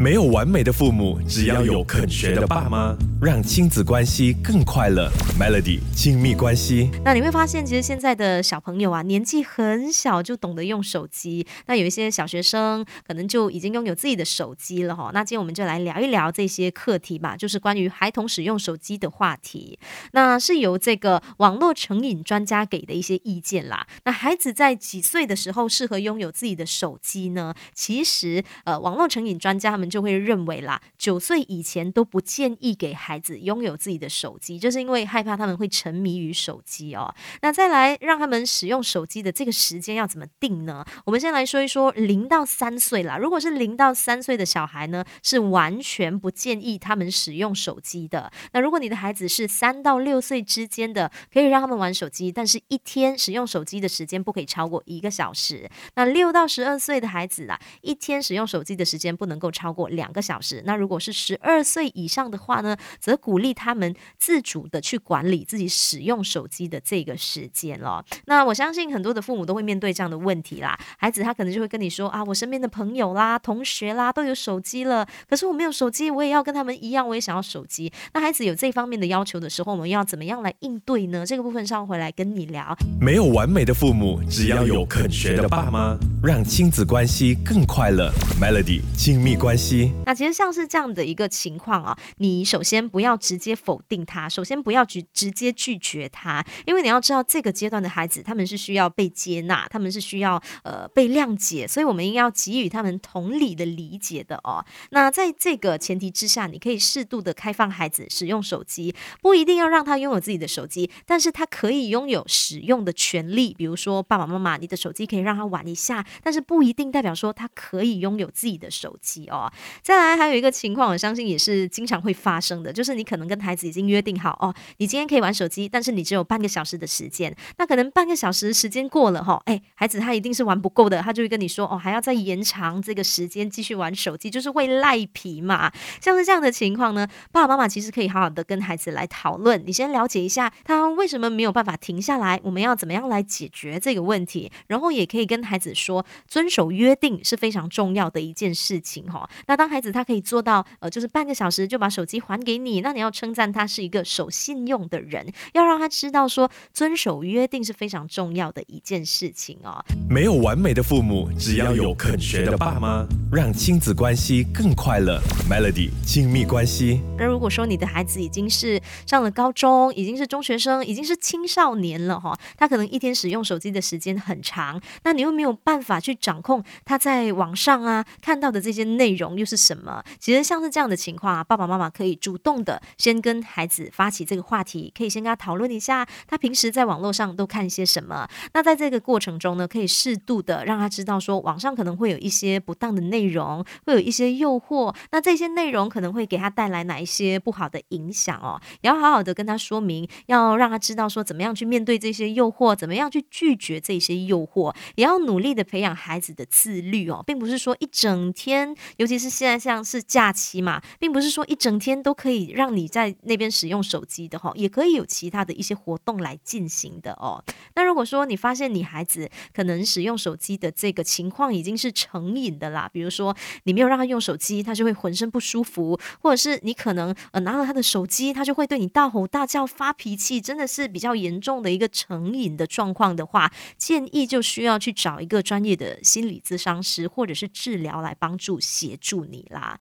没有完美的父母，只要有肯学的爸妈，让亲子关系更快乐。Melody 亲密关系。那你会发现，其实现在的小朋友啊，年纪很小就懂得用手机。那有一些小学生可能就已经拥有自己的手机了哈。那今天我们就来聊一聊这些课题吧，就是关于孩童使用手机的话题。那是由这个网络成瘾专家给的一些意见啦。那孩子在几岁的时候适合拥有自己的手机呢？其实，呃，网络成瘾专家他们。就会认为啦，九岁以前都不建议给孩子拥有自己的手机，就是因为害怕他们会沉迷于手机哦。那再来让他们使用手机的这个时间要怎么定呢？我们先来说一说零到三岁啦。如果是零到三岁的小孩呢，是完全不建议他们使用手机的。那如果你的孩子是三到六岁之间的，可以让他们玩手机，但是一天使用手机的时间不可以超过一个小时。那六到十二岁的孩子啊，一天使用手机的时间不能够超过。两个小时。那如果是十二岁以上的话呢，则鼓励他们自主的去管理自己使用手机的这个时间了。那我相信很多的父母都会面对这样的问题啦。孩子他可能就会跟你说啊，我身边的朋友啦、同学啦都有手机了，可是我没有手机，我也要跟他们一样，我也想要手机。那孩子有这方面的要求的时候，我们要怎么样来应对呢？这个部分上回来跟你聊。没有完美的父母，只要有肯学的爸妈，让亲子关系更快乐。Melody 亲密关系。那其实像是这样的一个情况啊，你首先不要直接否定他，首先不要直直接拒绝他，因为你要知道这个阶段的孩子他们是需要被接纳，他们是需要呃被谅解，所以我们应该要给予他们同理的理解的哦。那在这个前提之下，你可以适度的开放孩子使用手机，不一定要让他拥有自己的手机，但是他可以拥有使用的权利。比如说爸爸妈妈，你的手机可以让他玩一下，但是不一定代表说他可以拥有自己的手机哦。再来还有一个情况，我相信也是经常会发生的，就是你可能跟孩子已经约定好哦，你今天可以玩手机，但是你只有半个小时的时间。那可能半个小时时间过了哈，哎，孩子他一定是玩不够的，他就会跟你说哦，还要再延长这个时间继续玩手机，就是会赖皮嘛。像是这样的情况呢，爸爸妈妈其实可以好好的跟孩子来讨论，你先了解一下他为什么没有办法停下来，我们要怎么样来解决这个问题，然后也可以跟孩子说，遵守约定是非常重要的一件事情哈。那当孩子他可以做到，呃，就是半个小时就把手机还给你，那你要称赞他是一个守信用的人，要让他知道说遵守约定是非常重要的一件事情哦。没有完美的父母，只要有肯学的爸妈，让亲子关系更快乐。Melody 亲密关系。那如果说你的孩子已经是上了高中，已经是中学生，已经是青少年了哈，他可能一天使用手机的时间很长，那你又没有办法去掌控他在网上啊看到的这些内容又是什么？其实像是这样的情况啊，爸爸妈妈可以主动的先跟孩子发起这个话题，可以先跟他讨论一下，他平时在网络上都看些什么。那在这个过程中呢，可以适度的让他知道说，网上可能会有一些不当的内容，会有一些诱惑。那这些内容可能会给他带来哪一些不好的影响哦，也要好好的跟他说明，要让他知道说怎么样去面对这些诱惑，怎么样去拒绝这些诱惑，也要努力的培养孩子的自律哦，并不是说一整天，尤其是现在像。是假期嘛，并不是说一整天都可以让你在那边使用手机的哈，也可以有其他的一些活动来进行的哦。那如果说你发现你孩子可能使用手机的这个情况已经是成瘾的啦，比如说你没有让他用手机，他就会浑身不舒服，或者是你可能呃拿了他的手机，他就会对你大吼大叫发脾气，真的是比较严重的一个成瘾的状况的话，建议就需要去找一个专业的心理咨商师或者是治疗来帮助协助祝你啦。